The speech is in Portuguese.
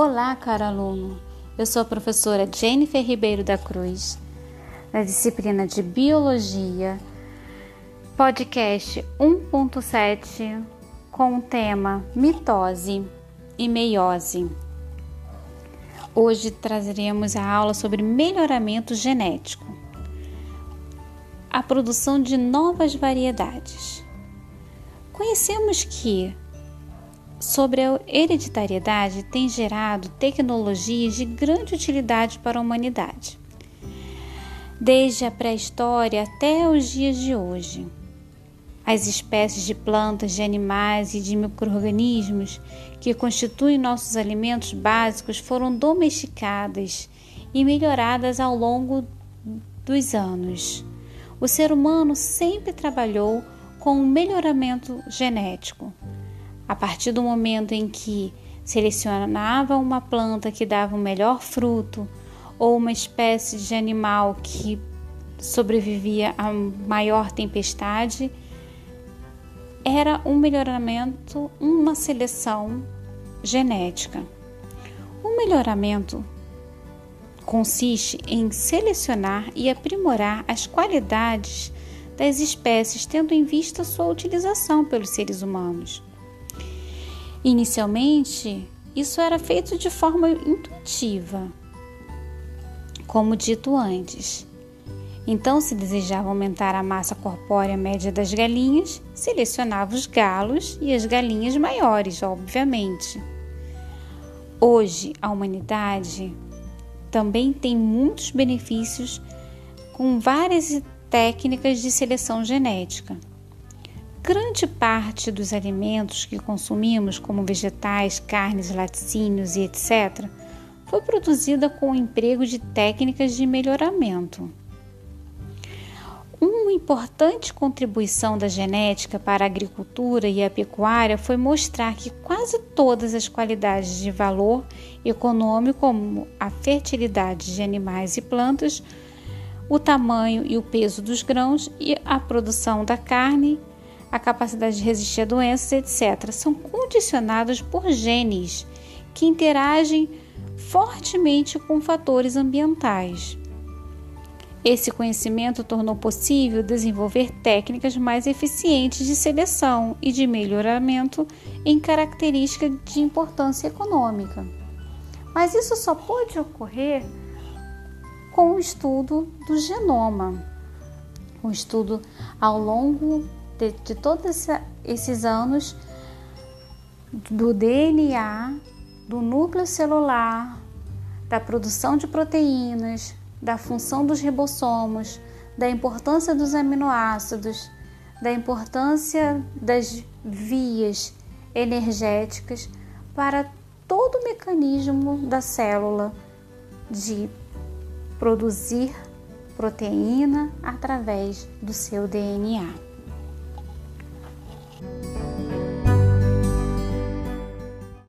Olá, caro aluno. Eu sou a professora Jennifer Ribeiro da Cruz, da disciplina de Biologia, podcast 1.7 com o tema mitose e meiose. Hoje trazeremos a aula sobre melhoramento genético, a produção de novas variedades. Conhecemos que sobre a hereditariedade tem gerado tecnologias de grande utilidade para a humanidade, desde a pré-história até os dias de hoje. As espécies de plantas, de animais e de microorganismos que constituem nossos alimentos básicos foram domesticadas e melhoradas ao longo dos anos. O ser humano sempre trabalhou com o melhoramento genético a partir do momento em que selecionava uma planta que dava o um melhor fruto ou uma espécie de animal que sobrevivia a maior tempestade, era um melhoramento, uma seleção genética. O melhoramento consiste em selecionar e aprimorar as qualidades das espécies, tendo em vista sua utilização pelos seres humanos. Inicialmente, isso era feito de forma intuitiva, como dito antes. Então, se desejava aumentar a massa corpórea média das galinhas, selecionava os galos e as galinhas maiores, obviamente. Hoje, a humanidade também tem muitos benefícios com várias técnicas de seleção genética. Grande parte dos alimentos que consumimos, como vegetais, carnes, laticínios e etc., foi produzida com o emprego de técnicas de melhoramento. Uma importante contribuição da genética para a agricultura e a pecuária foi mostrar que quase todas as qualidades de valor econômico, como a fertilidade de animais e plantas, o tamanho e o peso dos grãos e a produção da carne a capacidade de resistir a doenças, etc., são condicionados por genes que interagem fortemente com fatores ambientais. Esse conhecimento tornou possível desenvolver técnicas mais eficientes de seleção e de melhoramento em características de importância econômica. Mas isso só pode ocorrer com o estudo do genoma, o estudo ao longo de, de todos esses anos do DNA, do núcleo celular, da produção de proteínas, da função dos ribossomos, da importância dos aminoácidos, da importância das vias energéticas para todo o mecanismo da célula de produzir proteína através do seu DNA. Thank you.